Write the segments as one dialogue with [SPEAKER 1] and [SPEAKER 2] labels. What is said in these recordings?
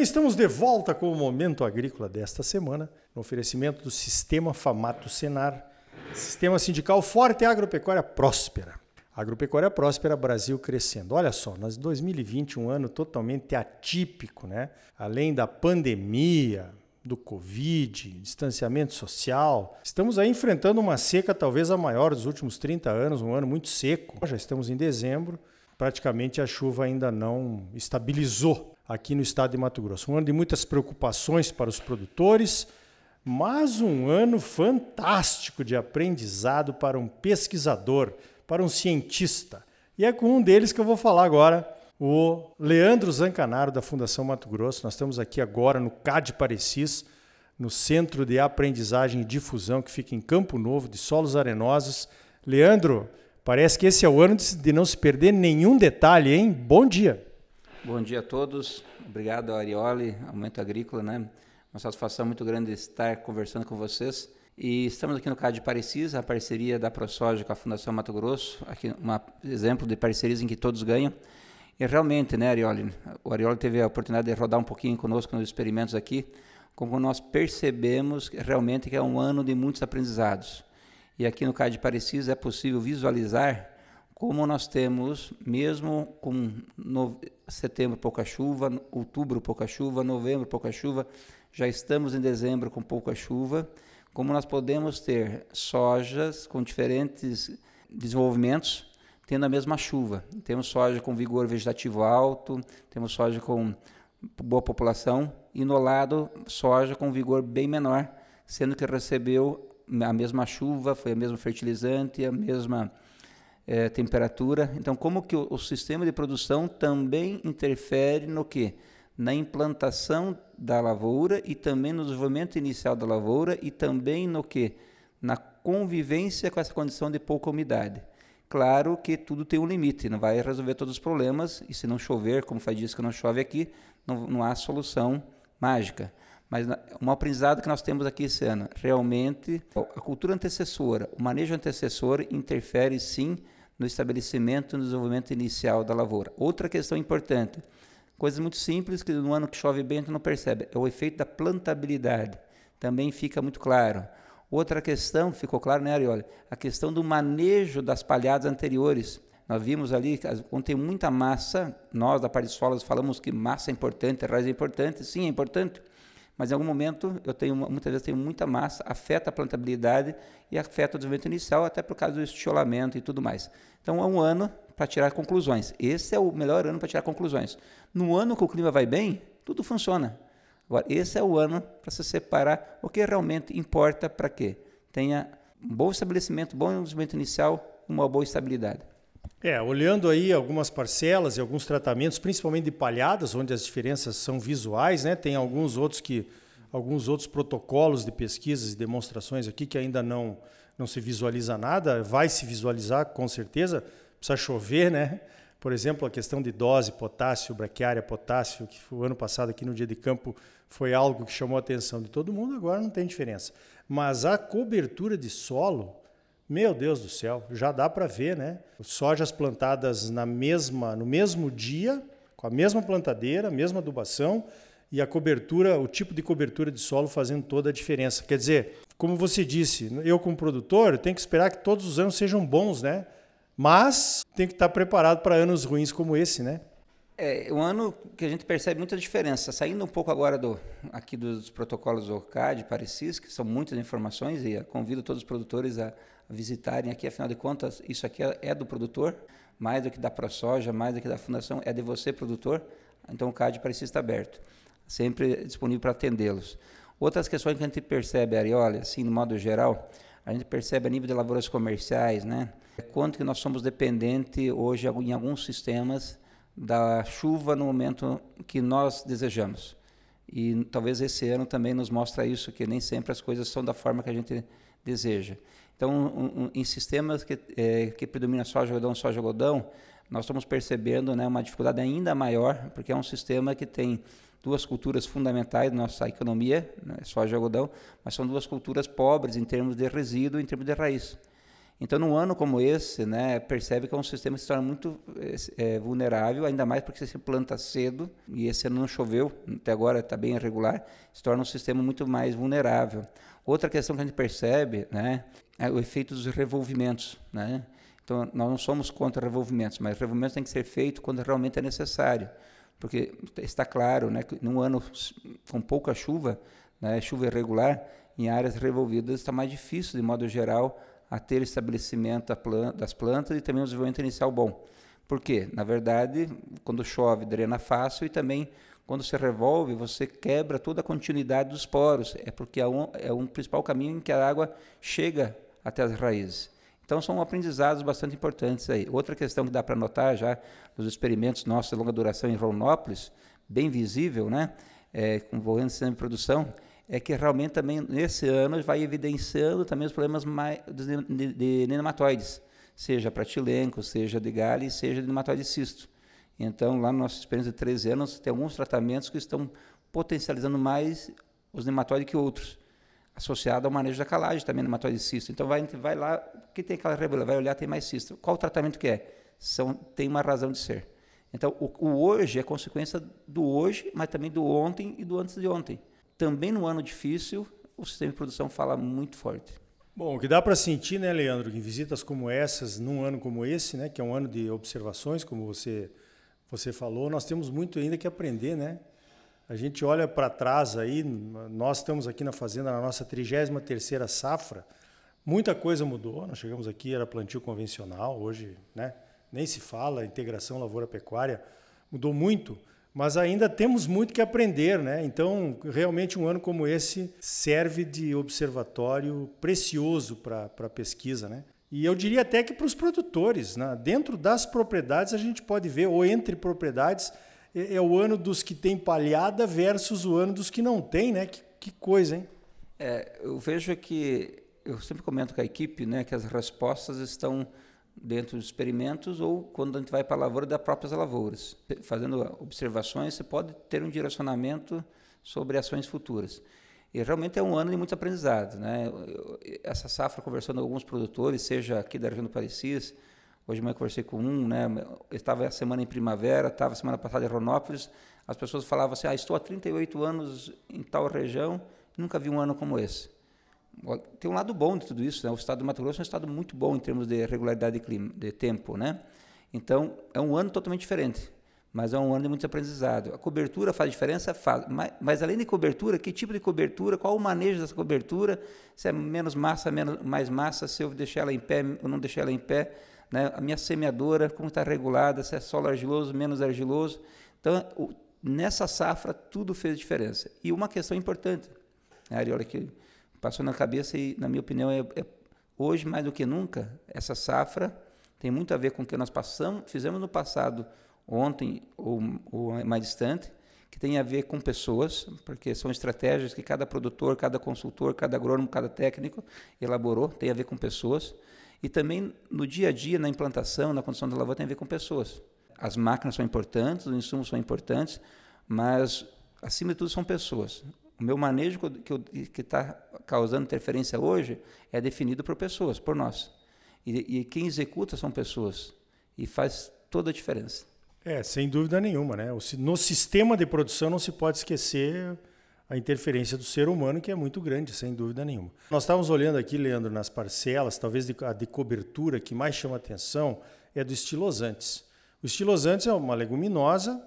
[SPEAKER 1] Bem, estamos de volta com o Momento Agrícola desta semana, no oferecimento do Sistema Famato Senar, Sistema Sindical Forte e Agropecuária Próspera. Agropecuária Próspera, Brasil crescendo. Olha só, nós 2020, um ano totalmente atípico, né? Além da pandemia, do Covid, distanciamento social, estamos aí enfrentando uma seca talvez a maior dos últimos 30 anos, um ano muito seco. Já estamos em dezembro, praticamente a chuva ainda não estabilizou aqui no estado de Mato Grosso. Um ano de muitas preocupações para os produtores, mas um ano fantástico de aprendizado para um pesquisador, para um cientista. E é com um deles que eu vou falar agora, o Leandro Zancanaro, da Fundação Mato Grosso. Nós estamos aqui agora no CAD Parecis, no Centro de Aprendizagem e Difusão, que fica em Campo Novo, de Solos Arenosos. Leandro, parece que esse é o ano de não se perder nenhum detalhe, hein? Bom dia!
[SPEAKER 2] Bom dia a todos. Obrigado, Arioli, Aumento Agrícola, né? Uma satisfação muito grande estar conversando com vocês. E estamos aqui no CAD de Parecis, a parceria da ProSoja com a Fundação Mato Grosso, aqui um exemplo de parcerias em que todos ganham. E realmente, né, Arioli, o Arioli teve a oportunidade de rodar um pouquinho conosco nos experimentos aqui, como nós percebemos realmente que é um ano de muitos aprendizados. E aqui no CAD de Parecis é possível visualizar como nós temos, mesmo com setembro pouca chuva, outubro pouca chuva, novembro pouca chuva, já estamos em dezembro com pouca chuva, como nós podemos ter sojas com diferentes desenvolvimentos tendo a mesma chuva. Temos soja com vigor vegetativo alto, temos soja com boa população e no lado soja com vigor bem menor, sendo que recebeu a mesma chuva, foi a mesma fertilizante, a mesma é, temperatura. Então, como que o, o, sistema de produção também interfere no que? Na implantação da lavoura e também no desenvolvimento inicial da lavoura e também no que? Na convivência com essa condição de pouca umidade. Claro que tudo tem um limite, não vai resolver todos os problemas, e se não chover, como faz dias que não chove aqui, não, não há solução mágica. Mas um aprendizado que nós temos aqui esse ano, realmente, a cultura antecessora, o manejo antecessor interfere sim no estabelecimento e no desenvolvimento inicial da lavoura. Outra questão importante, coisas muito simples que no ano que chove bem gente não percebe, é o efeito da plantabilidade. Também fica muito claro. Outra questão, ficou claro, né, Arioli? A questão do manejo das palhadas anteriores. Nós vimos ali, quando tem muita massa, nós da parte de solas falamos que massa é importante, raiz é importante, sim, é importante, mas em algum momento eu tenho muitas vezes tenho muita massa, afeta a plantabilidade e afeta o desenvolvimento inicial, até por causa do estiolamento e tudo mais. Então é um ano para tirar conclusões. Esse é o melhor ano para tirar conclusões. No ano que o clima vai bem, tudo funciona. Agora, esse é o ano para se separar o que realmente importa para que tenha um bom estabelecimento, bom desenvolvimento inicial, uma boa estabilidade.
[SPEAKER 1] É, olhando aí algumas parcelas e alguns tratamentos, principalmente de palhadas, onde as diferenças são visuais, né? Tem alguns outros que alguns outros protocolos de pesquisas e demonstrações aqui que ainda não não se visualiza nada, vai se visualizar com certeza, precisa chover, né? Por exemplo, a questão de dose, potássio, braquiária, potássio, que o ano passado aqui no dia de campo foi algo que chamou a atenção de todo mundo, agora não tem diferença. Mas a cobertura de solo, meu Deus do céu, já dá para ver, né? Sojas plantadas na mesma, no mesmo dia, com a mesma plantadeira, mesma adubação e a cobertura, o tipo de cobertura de solo fazendo toda a diferença. Quer dizer, como você disse, eu como produtor tenho que esperar que todos os anos sejam bons, né? Mas tem que estar preparado para anos ruins como esse, né?
[SPEAKER 2] É um ano que a gente percebe muita diferença. Saindo um pouco agora do aqui dos protocolos do OCAD, Parecis, que são muitas informações e convido todos os produtores a visitarem aqui, afinal de contas, isso aqui é, é do produtor, mais do que da ProSoja, mais do que da fundação, é de você, produtor. Então o CAD precisa estar aberto, sempre disponível para atendê-los. Outras questões que a gente percebe, Arioli, assim, no modo geral, a gente percebe a nível de lavouras comerciais, né? Quanto que nós somos dependentes hoje em alguns sistemas da chuva no momento que nós desejamos. E talvez esse ano também nos mostra isso, que nem sempre as coisas são da forma que a gente deseja. Então, um, um, em sistemas que, é, que predomina soja, algodão, soja, algodão, nós estamos percebendo né, uma dificuldade ainda maior, porque é um sistema que tem duas culturas fundamentais da nossa economia, né, soja e algodão, mas são duas culturas pobres em termos de resíduo, em termos de raiz. Então, num ano como esse, né, percebe que é um sistema que se torna muito é, vulnerável, ainda mais porque se planta cedo, e esse ano não choveu, até agora está bem irregular, se torna um sistema muito mais vulnerável. Outra questão que a gente percebe né, é o efeito dos revolvimentos. Né? Então, nós não somos contra revolvimentos, mas revolvimentos têm que ser feitos quando realmente é necessário. Porque está claro né, que num ano com pouca chuva, né, chuva irregular, em áreas revolvidas está mais difícil, de modo geral, a ter estabelecimento das plantas e também um desenvolvimento inicial bom. Por quê? Na verdade, quando chove, drena fácil e também quando se revolve, você quebra toda a continuidade dos poros. É porque é um, é um principal caminho em que a água chega até as raízes. Então, são aprendizados bastante importantes aí. Outra questão que dá para notar já nos experimentos nossos de longa duração em Ronópolis, bem visível, né? É, envolvendo sistema de produção, é que realmente também nesse ano vai evidenciando também os problemas mais de, de, de nematóides, seja pratilenco, seja de galho, seja de nematóide cisto. Então, lá na nossa experiência de 13 anos, tem alguns tratamentos que estão potencializando mais os nematóides que outros, associado ao manejo da calagem também nematóide cisto. Então, vai, vai lá, que tem aquela rebelião, vai olhar, tem mais cisto. Qual o tratamento que é? São, tem uma razão de ser. Então, o, o hoje é consequência do hoje, mas também do ontem e do antes de ontem também no ano difícil, o sistema de produção fala muito forte.
[SPEAKER 1] Bom, o que dá para sentir, né, Leandro, em visitas como essas, num ano como esse, né, que é um ano de observações, como você você falou, nós temos muito ainda que aprender, né? A gente olha para trás aí, nós estamos aqui na fazenda na nossa 33ª safra, muita coisa mudou, nós chegamos aqui, era plantio convencional, hoje, né, nem se fala, integração lavoura-pecuária mudou muito, mas ainda temos muito que aprender, né? Então, realmente um ano como esse serve de observatório precioso para a pesquisa, né? E eu diria até que para os produtores, né? dentro das propriedades a gente pode ver, ou entre propriedades, é, é, o ano dos que tem palhada versus o ano dos que não tem, né? Que, que coisa, hein?
[SPEAKER 2] É, eu vejo que, eu sempre comento com a equipe, né, que as respostas estão dentro dos experimentos ou quando a gente vai para a lavoura das próprias lavouras. Fazendo observações, você pode ter um direcionamento sobre ações futuras. E realmente é um ano de muito aprendizado. Né? Essa safra, conversando com alguns produtores, seja aqui da região do Parecis, hoje manhã conversei com um, né? estava a semana em primavera, estava semana passada em Ronópolis, as pessoas falavam assim, ah, estou há 38 anos em tal região, nunca vi um ano como esse tem um lado bom de tudo isso, né? O estado do Mato Grosso é um estado muito bom em termos de regularidade de, clima, de tempo, né? Então, é um ano totalmente diferente, mas é um ano de muito aprendizado. A cobertura faz diferença? Faz. Mas, mas, além de cobertura, que tipo de cobertura, qual o manejo dessa cobertura, se é menos massa, menos, mais massa, se eu deixar ela em pé ou não deixar ela em pé, né? a minha semeadora, como está regulada, se é solo argiloso, menos argiloso. Então, o, nessa safra, tudo fez diferença. E uma questão importante, né, Ariola, que passou na cabeça e, na minha opinião, é, é, hoje mais do que nunca, essa safra tem muito a ver com o que nós passamos, fizemos no passado, ontem ou, ou mais distante, que tem a ver com pessoas, porque são estratégias que cada produtor, cada consultor, cada agrônomo, cada técnico elaborou, tem a ver com pessoas. E também no dia a dia, na implantação, na condição da lavoura, tem a ver com pessoas. As máquinas são importantes, os insumos são importantes, mas, acima de tudo, são pessoas. O meu manejo que está causando interferência hoje é definido por pessoas, por nós. E, e, quem executa são pessoas. E faz toda a diferença.
[SPEAKER 1] É, sem dúvida nenhuma. Né? No sistema de produção não se pode esquecer a interferência do ser humano, que é muito grande, sem dúvida nenhuma. Nós estávamos olhando aqui, Leandro, nas parcelas, talvez a de cobertura que mais chama atenção é do estilosantes. O estilosantes é uma leguminosa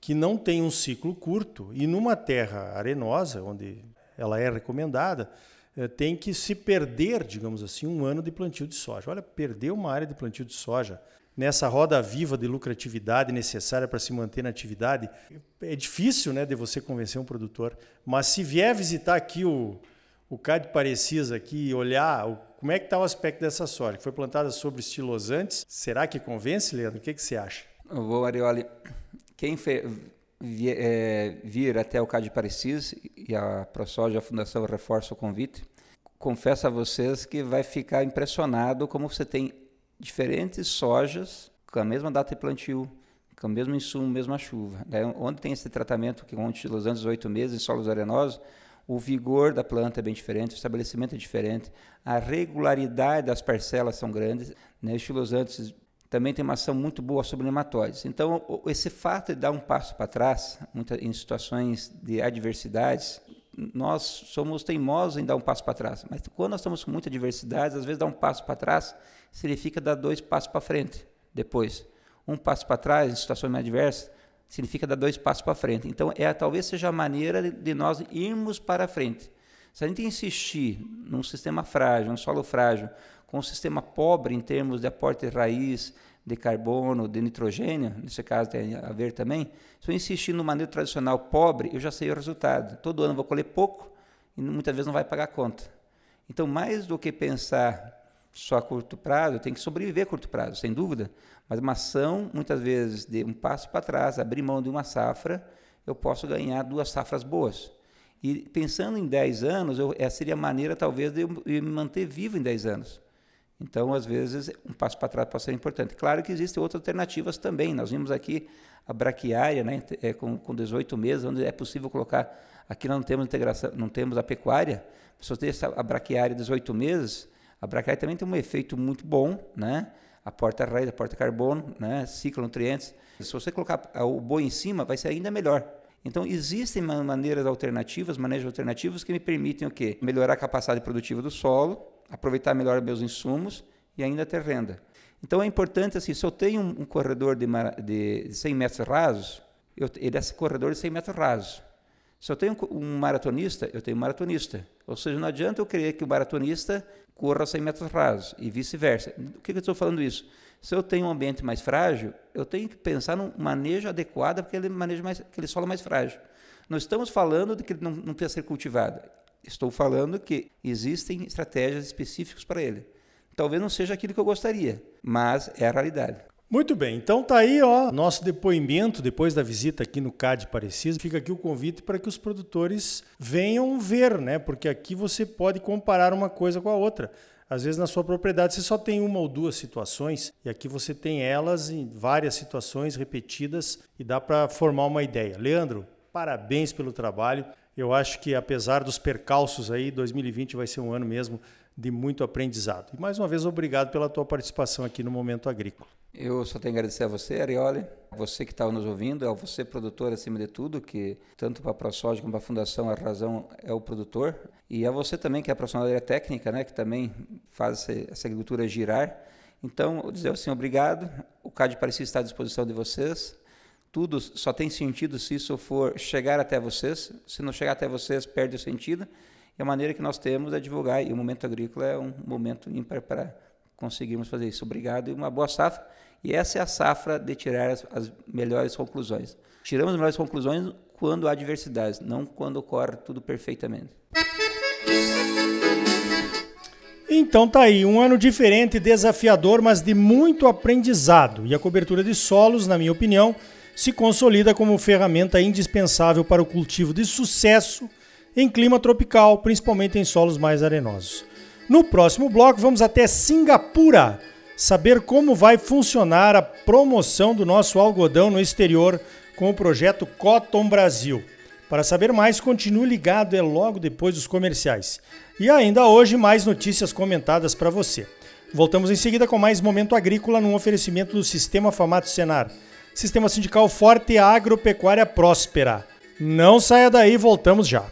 [SPEAKER 1] que não tem um ciclo curto e numa terra arenosa, onde ela é recomendada, eh, tem que se perder, digamos assim, um ano de plantio de soja. Olha, perder uma área de plantio de soja nessa roda viva de lucratividade necessária para se manter na atividade, é difícil né, de você convencer um produtor. Mas se vier visitar aqui o, o CAD Parecis aqui e olhar o, como é que está o aspecto dessa soja, que foi plantada sobre estilosantes, será que convence, Leandro? O que, que você acha?
[SPEAKER 2] Vou, Arioli, quem vir, é, vir até o CAD Parecis e a ProSoja, a Fundação reforça o convite, confesso a vocês que vai ficar impressionado como você tem diferentes sojas com a mesma data de plantio, com o mesmo insumo, mesma chuva. Né? Onde tem esse tratamento que com Los Angeles oito meses em solos arenosos, o vigor da planta é bem diferente, o estabelecimento é diferente, a regularidade das parcelas são grandes. Né? Os filosantes também tem uma ação muito boa sobre nematóides. Então, esse fato de dar um passo para trás, muita, em situações de adversidades, nós somos teimosos em dar um passo para trás. Mas quando nós estamos com muita adversidade, às vezes dar um passo para trás significa dar dois passos para frente depois. Um passo para trás, em situações mais adversas, significa dar dois passos para frente. Então, é talvez seja a maneira de nós irmos para frente. Se a gente insistir num sistema frágil, um solo frágil, com um sistema pobre em termos de aporte de raiz, de carbono, de nitrogênio, nesse caso tem a ver também, se eu insistir no manejo tradicional pobre, eu já sei o resultado. Todo ano eu vou colher pouco e muitas vezes não vai pagar a conta. Então, mais do que pensar só a curto prazo, eu tenho que sobreviver a curto prazo, sem dúvida, mas uma ação, muitas vezes, de um passo para trás, abrir mão de uma safra, eu posso ganhar duas safras boas. E pensando em 10 anos, eu, essa seria a maneira, talvez, de eu me manter vivo em 10 anos. Então, às vezes, um passo para trás pode ser importante. Claro que existem outras alternativas também. Nós vimos aqui a braquiária, né, é, com, com 18 meses, onde é possível colocar. Aqui nós não temos integração, não temos a pecuária. Se você tem a braquiária 18 meses, a braquiária também tem um efeito muito bom, né? A porta raiz, a porta carbono, né? Ciclo nutrientes. Se você colocar o boi em cima, vai ser ainda melhor. Então, existem maneiras alternativas, manejos alternativos que me permitem o quê? Melhorar a capacidade produtiva do solo, aproveitar melhor meus insumos e ainda ter renda. Então, é importante, assim, se eu tenho um, corredor de, de 100 metros rasos, eu, ele é esse corredor de 100 metros rasos. Se eu tenho um maratonista, eu tenho um maratonista. Ou seja, não adianta eu querer que o maratonista corra 100 metros rasos e vice-versa. O que, que eu estou falando isso? Se eu tenho um ambiente mais frágil, eu tenho que pensar num manejo adequado para aquele, manejo mais, aquele solo mais frágil. Não estamos falando de que ele não, não precisa ser cultivado. Estou falando que existem estratégias específicas para ele. Talvez não seja aquilo que eu gostaria, mas é a realidade.
[SPEAKER 1] Muito bem, então tá aí ó, nosso depoimento depois da visita aqui no CAD Parecis. Fica aqui o convite para que os produtores venham ver, né? Porque aqui você pode comparar uma coisa com a outra. Às vezes na sua propriedade você só tem uma ou duas situações e aqui você tem elas em várias situações repetidas e dá para formar uma ideia. Leandro, parabéns pelo trabalho. Eu acho que apesar dos percalços aí, 2020 vai ser um ano mesmo de muito aprendizado. E mais uma vez obrigado pela tua participação aqui no Momento Agrícola.
[SPEAKER 2] Eu só tenho a agradecer a você, Arioli, você que está nos ouvindo, é você produtor acima de tudo, que tanto para a ProSoja como para a Fundação a razão é o produtor, e a você também que é profissional da área técnica, né, que também faz essa agricultura girar. Então, eu dizer assim, obrigado, o CAD Parecia está à disposição de vocês, tudo só tem sentido se isso for chegar até vocês, se não chegar até vocês, perde o sentido, e a maneira que nós temos é divulgar, e o Momento Agrícola é um momento ímpar para conseguirmos fazer isso. Obrigado e uma boa safra. E essa é a safra de tirar as, as melhores conclusões. Tiramos as melhores conclusões quando há diversidades, não quando ocorre tudo perfeitamente.
[SPEAKER 1] Então tá aí, um ano diferente, desafiador, mas de muito aprendizado. E a cobertura de solos, na minha opinião, se consolida como ferramenta indispensável para o cultivo de sucesso em clima tropical, principalmente em solos mais arenosos. No próximo bloco, vamos até Singapura saber como vai funcionar a promoção do nosso algodão no exterior com o projeto Cotton Brasil. Para saber mais, continue ligado, é logo depois dos comerciais. E ainda hoje, mais notícias comentadas para você. Voltamos em seguida com mais Momento Agrícola num oferecimento do Sistema Famato Senar. Sistema sindical forte e agropecuária próspera. Não saia daí, voltamos já.